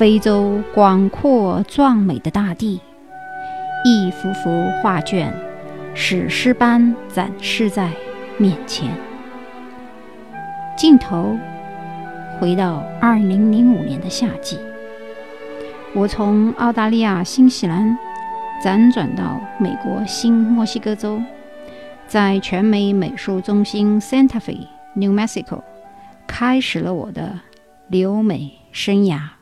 非洲广阔壮美的大地，一幅幅画卷，史诗般展示在面前。镜头回到二零零五年的夏季，我从澳大利亚新西兰辗转到美国新墨西哥州。在全美美术中心 Santa Fe, New Mexico，开始了我的留美生涯。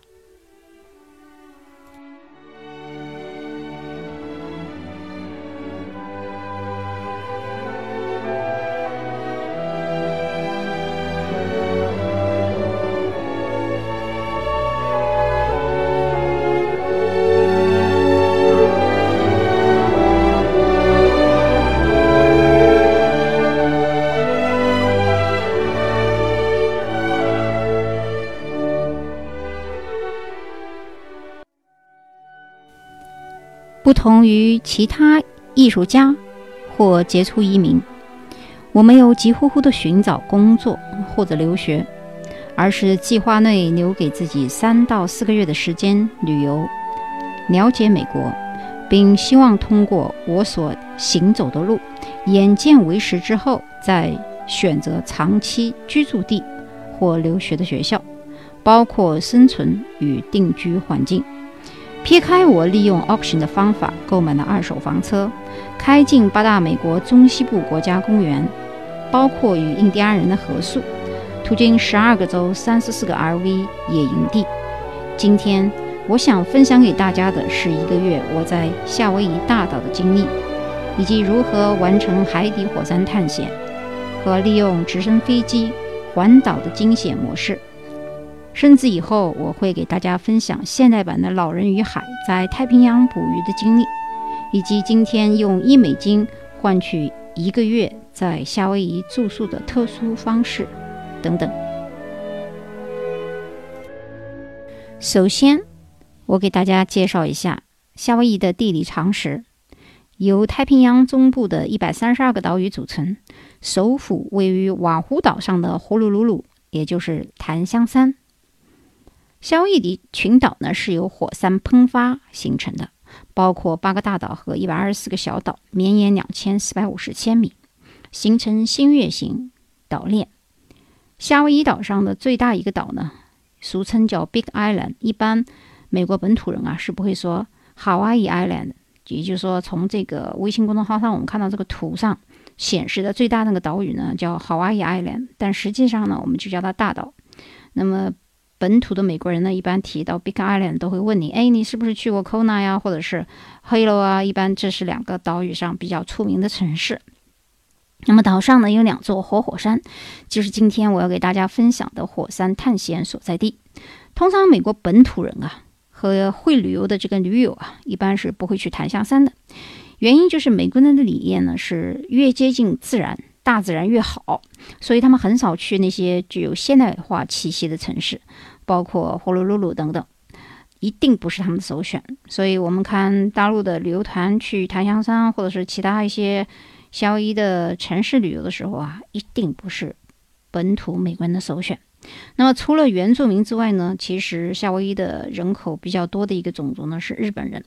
不同于其他艺术家或杰出移民，我没有急呼呼地寻找工作或者留学，而是计划内留给自己三到四个月的时间旅游，了解美国，并希望通过我所行走的路，眼见为实之后，再选择长期居住地或留学的学校，包括生存与定居环境。撇开我利用 auction 的方法购买的二手房车，开进八大美国中西部国家公园，包括与印第安人的合宿，途经十二个州三十四个 RV 野营地。今天我想分享给大家的是一个月我在夏威夷大岛的经历，以及如何完成海底火山探险和利用直升飞机环岛的惊险模式。甚至以后我会给大家分享现代版的《老人与海》在太平洋捕鱼的经历，以及今天用一美金换取一个月在夏威夷住宿的特殊方式等等。首先，我给大家介绍一下夏威夷的地理常识：由太平洋中部的一百三十二个岛屿组成，首府位于瓦胡岛上的呼噜噜噜，也就是檀香山。夏威夷群岛呢是由火山喷发形成的，包括八个大岛和一百二十四个小岛，绵延两千四百五十千米，形成新月形岛链。夏威夷岛上的最大一个岛呢，俗称叫 Big Island，一般美国本土人啊是不会说 Hawaii Island，也就是说，从这个微信公众号上我们看到这个图上显示的最大那个岛屿呢叫 Hawaii Island，但实际上呢我们就叫它大岛。那么本土的美国人呢，一般提到 Big Island 都会问你：哎，你是不是去过 Kona 呀，或者是 Hilo 啊？一般这是两个岛屿上比较出名的城市。那么岛上呢有两座活火山，就是今天我要给大家分享的火山探险所在地。通常美国本土人啊和会旅游的这个驴友啊，一般是不会去檀香山的。原因就是美国人的理念呢是越接近自然。大自然越好，所以他们很少去那些具有现代化气息的城市，包括呼噜噜噜等等，一定不是他们的首选。所以，我们看大陆的旅游团去檀香山或者是其他一些夏威夷的城市旅游的时候啊，一定不是本土美国人的首选。那么，除了原住民之外呢，其实夏威夷的人口比较多的一个种族呢是日本人。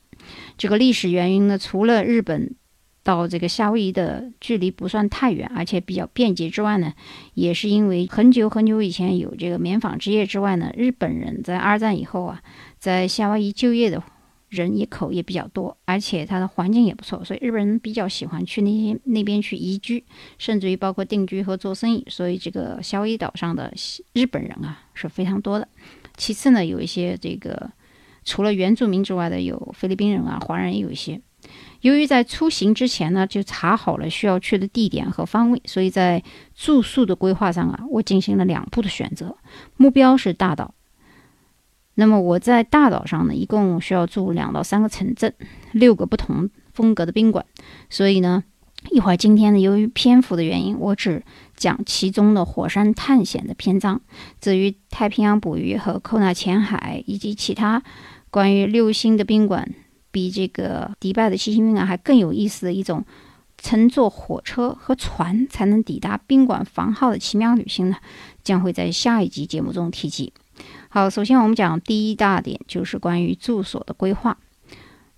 这个历史原因呢，除了日本。到这个夏威夷的距离不算太远，而且比较便捷之外呢，也是因为很久很久以前有这个棉纺织业之外呢，日本人在二战以后啊，在夏威夷就业的人也口也比较多，而且它的环境也不错，所以日本人比较喜欢去那些那边去移居，甚至于包括定居和做生意，所以这个夏威夷岛上的日本人啊是非常多的。其次呢，有一些这个除了原住民之外的有菲律宾人啊，华人也有一些。由于在出行之前呢，就查好了需要去的地点和方位，所以在住宿的规划上啊，我进行了两步的选择。目标是大岛。那么我在大岛上呢，一共需要住两到三个城镇，六个不同风格的宾馆。所以呢，一会儿今天呢，由于篇幅的原因，我只讲其中的火山探险的篇章。至于太平洋捕鱼和寇纳浅海以及其他关于六星的宾馆。比这个迪拜的七星宾馆还更有意思的一种乘坐火车和船才能抵达宾馆房号的奇妙旅行呢，将会在下一集节目中提及。好，首先我们讲第一大点，就是关于住所的规划。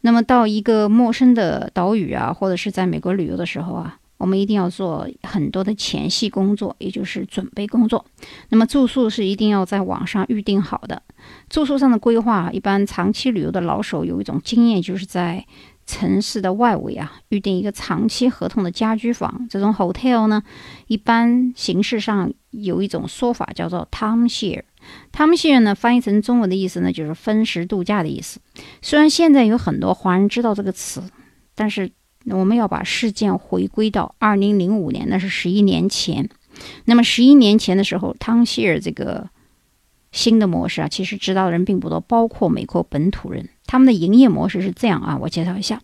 那么到一个陌生的岛屿啊，或者是在美国旅游的时候啊，我们一定要做很多的前戏工作，也就是准备工作。那么住宿是一定要在网上预定好的。住宿上的规划，一般长期旅游的老手有一种经验，就是在城市的外围啊，预定一个长期合同的家居房。这种 hotel 呢，一般形式上有一种说法叫做 timeshare。timeshare 呢，翻译成中文的意思呢，就是分时度假的意思。虽然现在有很多华人知道这个词，但是我们要把事件回归到二零零五年，那是十一年前。那么十一年前的时候，timeshare 这个新的模式啊，其实知道的人并不多，包括美国本土人。他们的营业模式是这样啊，我介绍一下。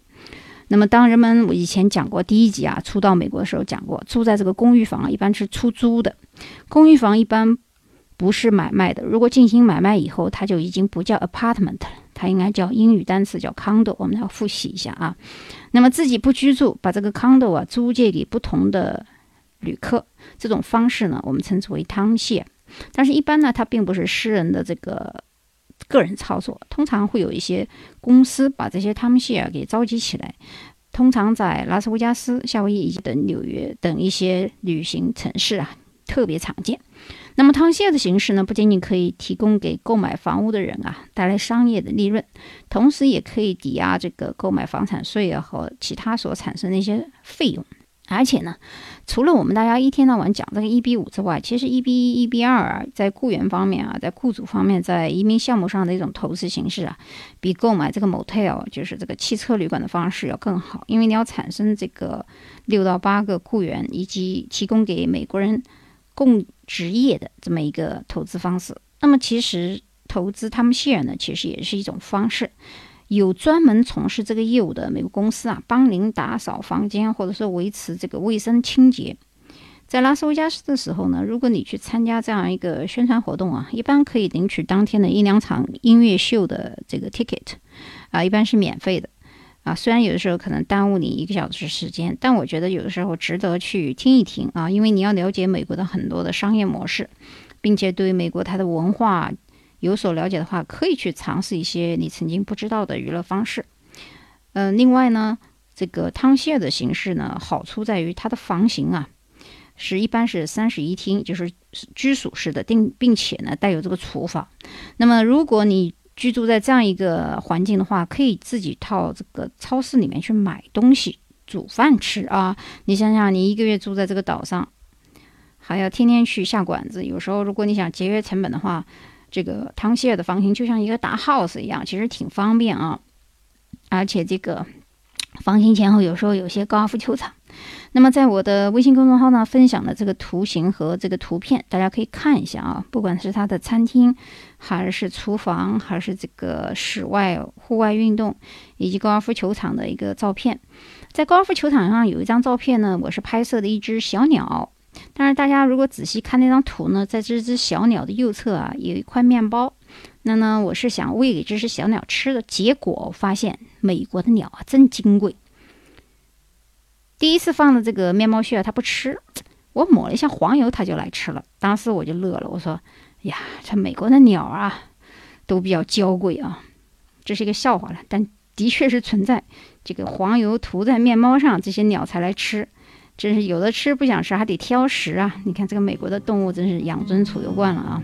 那么，当人们我以前讲过第一集啊，初到美国的时候讲过，住在这个公寓房啊，一般是出租的。公寓房一般不是买卖的。如果进行买卖以后，它就已经不叫 apartment 了，它应该叫英语单词叫 condo。我们要复习一下啊。那么自己不居住，把这个 condo 啊租借给不同的旅客，这种方式呢，我们称之为 timeshare。但是，一般呢，它并不是私人的这个。个人操作通常会有一些公司把这些汤姆希尔给召集起来，通常在拉斯维加斯、夏威夷以及等纽约等一些旅行城市啊特别常见。那么汤希尔的形式呢，不仅仅可以提供给购买房屋的人啊带来商业的利润，同时也可以抵押这个购买房产税啊和其他所产生的一些费用。而且呢，除了我们大家一天到晚讲这个一比五之外，其实一比一、一比二啊，在雇员方面啊，在雇主方面，在移民项目上的一种投资形式啊，比购买这个 motel 就是这个汽车旅馆的方式要更好，因为你要产生这个六到八个雇员，以及提供给美国人供职业的这么一个投资方式。那么其实投资他们 share 呢，其实也是一种方式。有专门从事这个业务的美国公司啊，帮您打扫房间，或者说维持这个卫生清洁。在拉斯维加斯的时候呢，如果你去参加这样一个宣传活动啊，一般可以领取当天的一两场音乐秀的这个 ticket，啊，一般是免费的。啊，虽然有的时候可能耽误你一个小时时间，但我觉得有的时候值得去听一听啊，因为你要了解美国的很多的商业模式，并且对美国它的文化。有所了解的话，可以去尝试一些你曾经不知道的娱乐方式。嗯，另外呢，这个汤谢的形式呢，好处在于它的房型啊，是一般是三室一厅，就是居属式的，并并且呢带有这个厨房。那么，如果你居住在这样一个环境的话，可以自己到这个超市里面去买东西煮饭吃啊。你想想，你一个月住在这个岛上，还要天天去下馆子，有时候如果你想节约成本的话。这个汤希尔的房型就像一个大 house 一样，其实挺方便啊。而且这个房型前后有时候有些高尔夫球场。那么在我的微信公众号呢，分享的这个图形和这个图片，大家可以看一下啊。不管是它的餐厅，还是厨房，还是这个室外户外运动以及高尔夫球场的一个照片。在高尔夫球场上有一张照片呢，我是拍摄的一只小鸟。但是大家如果仔细看那张图呢，在这只小鸟的右侧啊，有一块面包。那呢，我是想喂给这只小鸟吃的。结果我发现美国的鸟啊，真金贵。第一次放的这个面包屑它不吃，我抹了一下黄油，它就来吃了。当时我就乐了，我说：“呀，这美国的鸟啊，都比较娇贵啊。”这是一个笑话了，但的确是存在。这个黄油涂在面包上，这些鸟才来吃。真是有的吃不想吃，还得挑食啊！你看这个美国的动物，真是养尊处优惯了啊。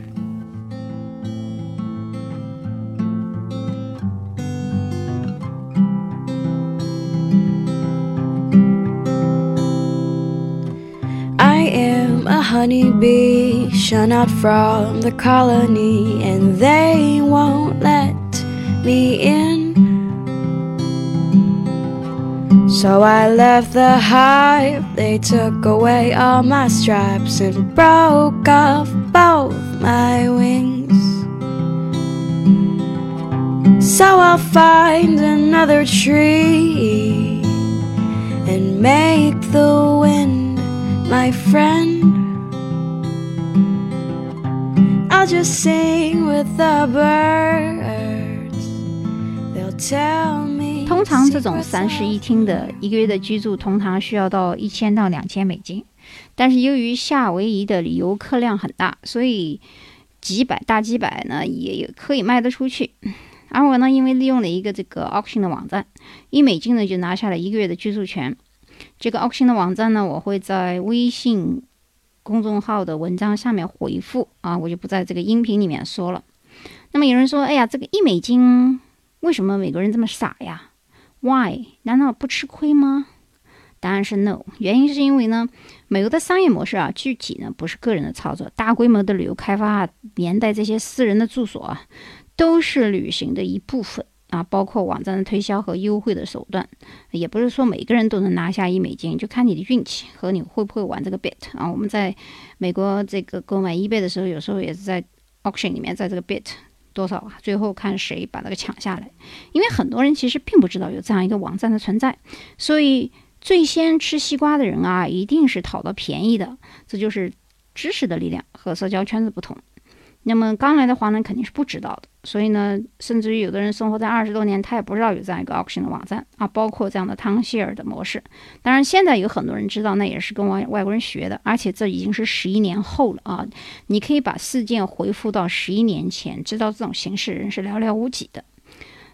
I am a honeybee, shut out from the colony, and they won't let me in. So I left the hive, they took away all my stripes and broke off both my wings. So I'll find another tree and make the wind my friend. I'll just sing with the birds, they'll tell me 通常这种三室一厅的一个月的居住，通常需要到一千到两千美金。但是由于夏威夷的游客量很大，所以几百大几百呢也可以卖得出去。而我呢，因为利用了一个这个 auction 的网站，一美金呢就拿下了一个月的居住权。这个 auction 的网站呢，我会在微信公众号的文章下面回复啊，我就不在这个音频里面说了。那么有人说，哎呀，这个一美金为什么美国人这么傻呀？Why？难道不吃亏吗？答案是 no。原因是因为呢，美国的商业模式啊，具体呢不是个人的操作，大规模的旅游开发啊连带这些私人的住所啊。都是旅行的一部分啊，包括网站的推销和优惠的手段，也不是说每个人都能拿下一美金，就看你的运气和你会不会玩这个 bet 啊。我们在美国这个购买 eBay 的时候，有时候也是在 auction 里面，在这个 bet 多少啊，最后看谁把那个抢下来。因为很多人其实并不知道有这样一个网站的存在，所以最先吃西瓜的人啊，一定是讨到便宜的。这就是知识的力量和社交圈子不同。那么刚来的华人肯定是不知道的，所以呢，甚至于有的人生活在二十多年，他也不知道有这样一个 auction 的网站啊，包括这样的汤希尔的模式。当然，现在有很多人知道，那也是跟外外国人学的，而且这已经是十一年后了啊。你可以把事件回复到十一年前，知道这种形式人是寥寥无几的。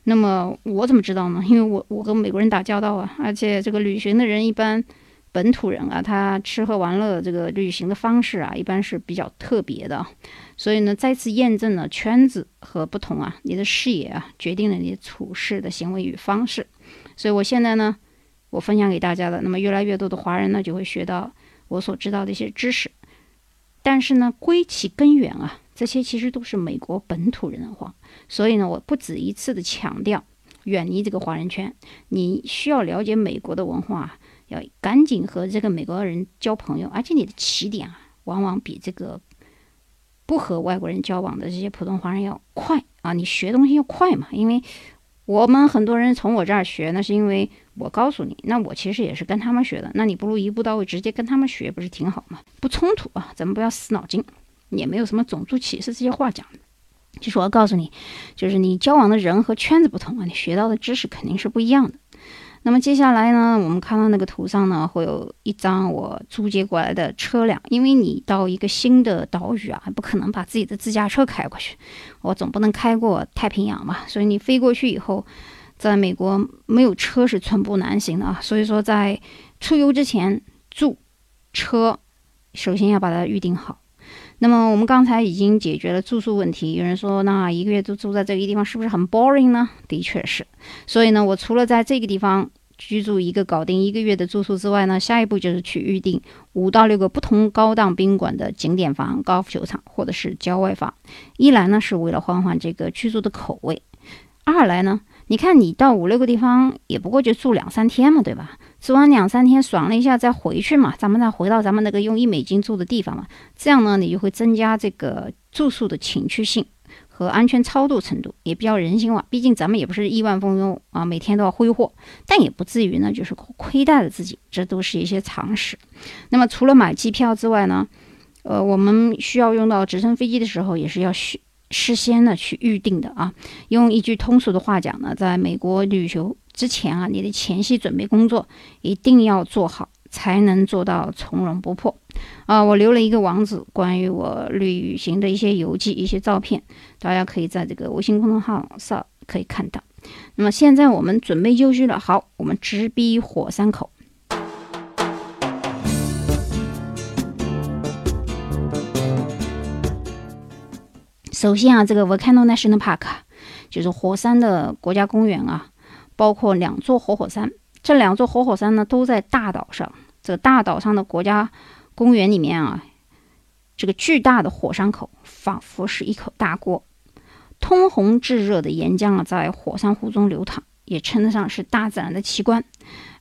那么我怎么知道呢？因为我我跟美国人打交道啊，而且这个旅行的人一般。本土人啊，他吃喝玩乐这个旅行的方式啊，一般是比较特别的，所以呢，再次验证了圈子和不同啊，你的视野啊，决定了你处事的行为与方式。所以我现在呢，我分享给大家的，那么越来越多的华人呢，就会学到我所知道的一些知识。但是呢，归其根源啊，这些其实都是美国本土人的话，所以呢，我不止一次的强调，远离这个华人圈，你需要了解美国的文化。要赶紧和这个美国人交朋友，而且你的起点啊，往往比这个不和外国人交往的这些普通华人要快啊！你学东西要快嘛，因为我们很多人从我这儿学，那是因为我告诉你，那我其实也是跟他们学的，那你不如一步到位，直接跟他们学，不是挺好吗？不冲突啊，咱们不要死脑筋，也没有什么种族歧视这些话讲。就是我要告诉你，就是你交往的人和圈子不同啊，你学到的知识肯定是不一样的。那么接下来呢，我们看到那个图上呢，会有一张我租借过来的车辆。因为你到一个新的岛屿啊，不可能把自己的自驾车开过去，我总不能开过太平洋嘛。所以你飞过去以后，在美国没有车是寸步难行的啊。所以说在出游之前住车，首先要把它预定好。那么我们刚才已经解决了住宿问题。有人说，那一个月都住在这个地方，是不是很 boring 呢？的确是。所以呢，我除了在这个地方居住一个搞定一个月的住宿之外呢，下一步就是去预定五到六个不同高档宾馆的景点房、高尔夫球场或者是郊外房。一来呢，是为了换换这个居住的口味；二来呢，你看你到五六个地方，也不过就住两三天嘛，对吧？住完两三天爽了一下再回去嘛，咱们再回到咱们那个用一美金住的地方嘛，这样呢，你就会增加这个住宿的情趣性和安全超度程度，也比较人性化。毕竟咱们也不是亿万富翁啊，每天都要挥霍，但也不至于呢，就是亏待了自己，这都是一些常识。那么除了买机票之外呢，呃，我们需要用到直升飞机的时候，也是要需事先呢去预定的啊。用一句通俗的话讲呢，在美国旅游。之前啊，你的前期准备工作一定要做好，才能做到从容不迫。啊，我留了一个网址，关于我旅行的一些游记、一些照片，大家可以在这个微信公众号上可以看到。那么现在我们准备就绪了，好，我们直逼火山口。首先啊，这个 Volcano National Park 就是火山的国家公园啊。包括两座活火山，这两座活火山呢都在大岛上。这大岛上的国家公园里面啊，这个巨大的火山口仿佛是一口大锅，通红炙热的岩浆啊在火山湖中流淌，也称得上是大自然的奇观。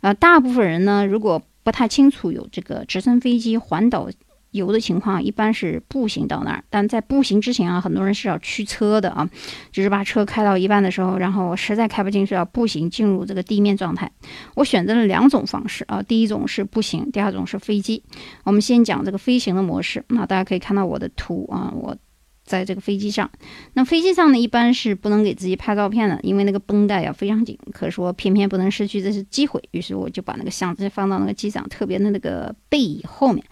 呃，大部分人呢如果不太清楚有这个直升飞机环岛。有的情况一般是步行到那儿，但在步行之前啊，很多人是要驱车的啊，就是把车开到一半的时候，然后实在开不进去，要步行进入这个地面状态。我选择了两种方式啊，第一种是步行，第二种是飞机。我们先讲这个飞行的模式。那大家可以看到我的图啊，我在这个飞机上。那飞机上呢，一般是不能给自己拍照片的，因为那个绷带啊非常紧。可是我偏偏不能失去这次机会，于是我就把那个相机放到那个机长特别的那个背椅后面，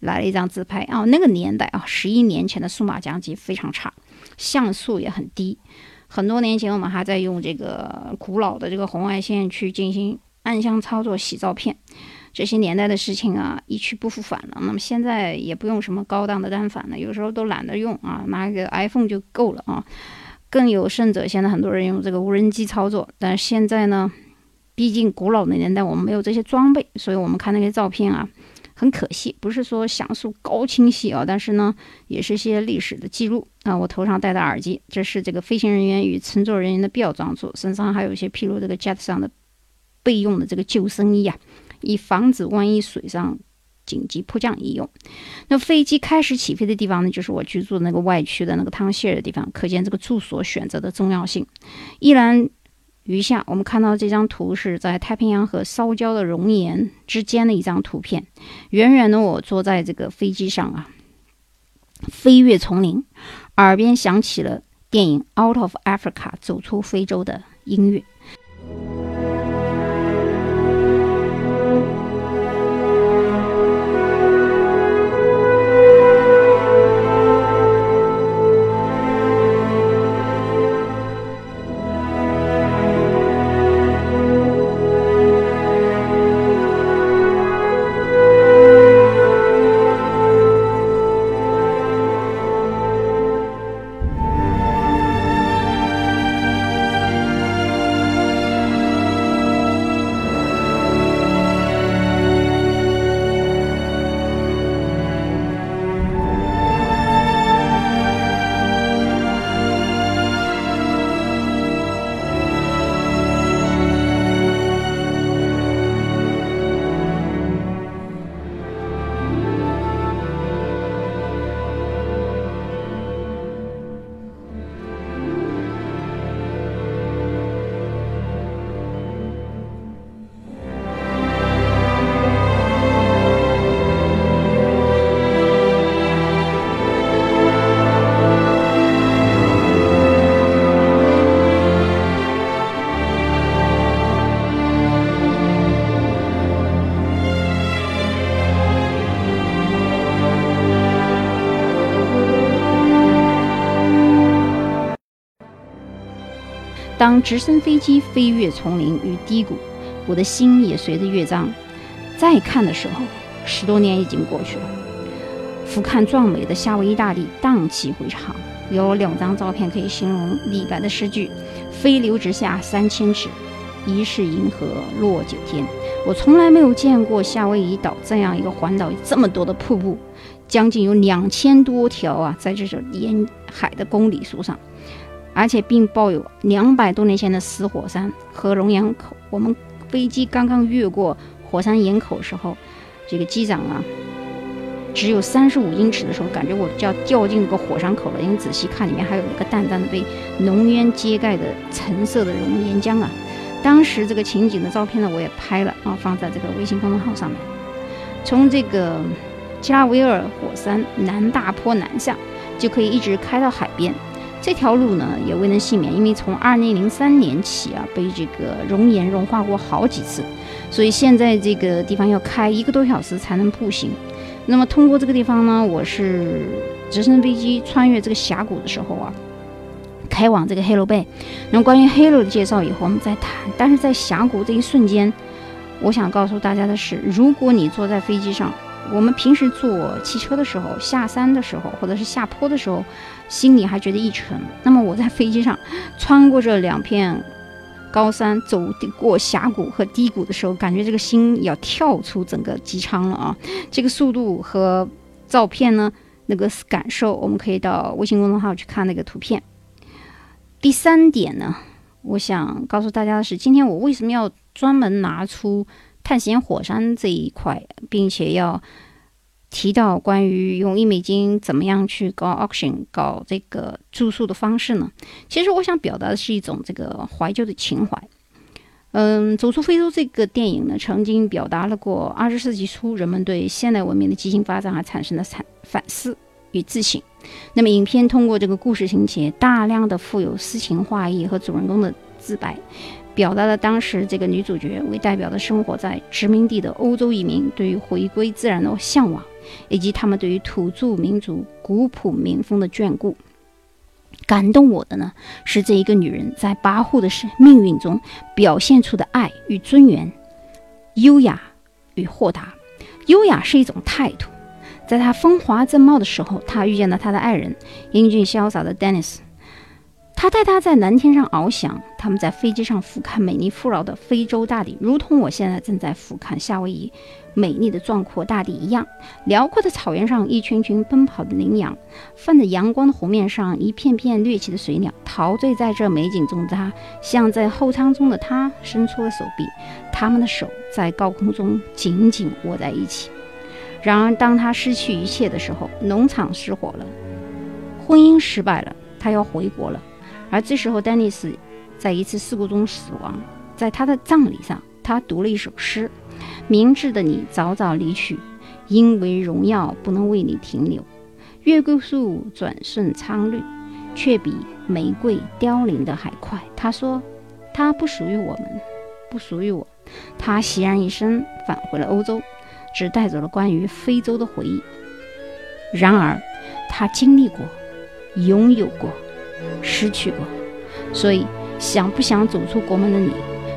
来了一张自拍啊。那个年代啊，十一年前的数码相机非常差，像素也很低。很多年前我们还在用这个古老的这个红外线去进行暗箱操作洗照片。这些年代的事情啊，一去不复返了。那么现在也不用什么高档的单反了，有时候都懒得用啊，拿个 iPhone 就够了啊。更有甚者，现在很多人用这个无人机操作。但是现在呢，毕竟古老的年代我们没有这些装备，所以我们看那些照片啊，很可惜，不是说像素高清晰啊，但是呢，也是一些历史的记录啊。我头上戴的耳机，这是这个飞行人员与乘坐人员的必要装束，身上还有一些披露这个 jet 上的备用的这个救生衣啊。以防止万一水上紧急迫降一用。那飞机开始起飞的地方呢，就是我居住的那个外区的那个汤希尔的地方，可见这个住所选择的重要性。依然余下，我们看到这张图是在太平洋和烧焦的熔岩之间的一张图片。远远的，我坐在这个飞机上啊，飞越丛林，耳边响起了电影《Out of Africa》走出非洲的音乐。当直升飞机飞越丛林与低谷，我的心也随着乐章。再看的时候，十多年已经过去了。俯瞰壮美的夏威夷大地，荡气回肠。有两张照片可以形容李白的诗句：“飞流直下三千尺，疑是银河落九天。”我从来没有见过夏威夷岛这样一个环岛这么多的瀑布，将近有两千多条啊，在这种沿海的公里数上。而且并抱有两百多年前的死火山和熔岩口。我们飞机刚刚越过火山岩口时候，这个机长啊，只有三十五英尺的时候，感觉我就要掉进个火山口了。因为仔细看，里面还有一个淡淡的被浓烟揭盖的橙色的熔岩浆啊。当时这个情景的照片呢，我也拍了啊，放在这个微信公众号上面。从这个基拉维尔火山南大坡南下，就可以一直开到海边。这条路呢也未能幸免，因为从二零零三年起啊，被这个熔岩融化过好几次，所以现在这个地方要开一个多小时才能步行。那么通过这个地方呢，我是直升飞机穿越这个峡谷的时候啊，开往这个黑楼背。那么关于黑楼的介绍以后我们再谈。但是在峡谷这一瞬间，我想告诉大家的是，如果你坐在飞机上，我们平时坐汽车的时候，下山的时候，或者是下坡的时候，心里还觉得一沉。那么我在飞机上穿过这两片高山，走过峡谷和低谷的时候，感觉这个心要跳出整个机舱了啊！这个速度和照片呢，那个感受，我们可以到微信公众号去看那个图片。第三点呢，我想告诉大家的是，今天我为什么要专门拿出。探险火山这一块，并且要提到关于用一美金怎么样去搞 auction、搞这个住宿的方式呢？其实我想表达的是一种这个怀旧的情怀。嗯，走出非洲这个电影呢，曾经表达了过二十世纪初人们对现代文明的畸形发展而产生的产反思。与自省。那么，影片通过这个故事情节，大量的富有诗情画意和主人公的自白，表达了当时这个女主角为代表的生活在殖民地的欧洲移民对于回归自然的向往，以及他们对于土著民族古朴民风的眷顾。感动我的呢，是这一个女人在跋扈的生命运中表现出的爱与尊严，优雅与豁达。优雅是一种态度。在她风华正茂的时候，她遇见了她的爱人，英俊潇洒的 Dennis。他带她在蓝天上翱翔，他们在飞机上俯瞰美丽富饶的非洲大地，如同我现在正在俯瞰夏威夷美丽的壮阔大地一样。辽阔的草原上，一群群奔跑的羚羊；泛着阳光的湖面上，一片片掠起的水鸟。陶醉在这美景中的，他向在后舱中的他伸出了手臂，他们的手在高空中紧紧握在一起。然而，当他失去一切的时候，农场失火了，婚姻失败了，他要回国了。而这时候，丹尼斯在一次事故中死亡。在他的葬礼上，他读了一首诗：“明智的你早早离去，因为荣耀不能为你停留。月桂树转瞬苍绿，却比玫瑰凋零的还快。”他说：“他不属于我们，不属于我。”他孑然一身，返回了欧洲，只带走了关于非洲的回忆。然而，他经历过，拥有过。失去过，所以想不想走出国门的你，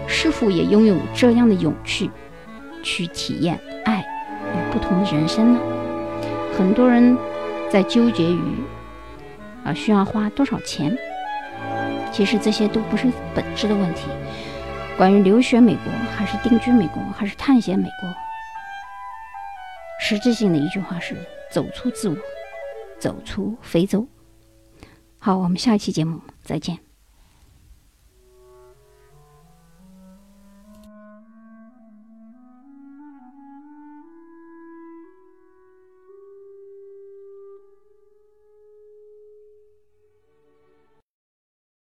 是否也拥有这样的勇气，去体验爱与不同的人生呢？很多人在纠结于啊需要花多少钱，其实这些都不是本质的问题。关于留学美国，还是定居美国，还是探险美国，实质性的一句话是：走出自我，走出非洲。好，我们下一期节目再见。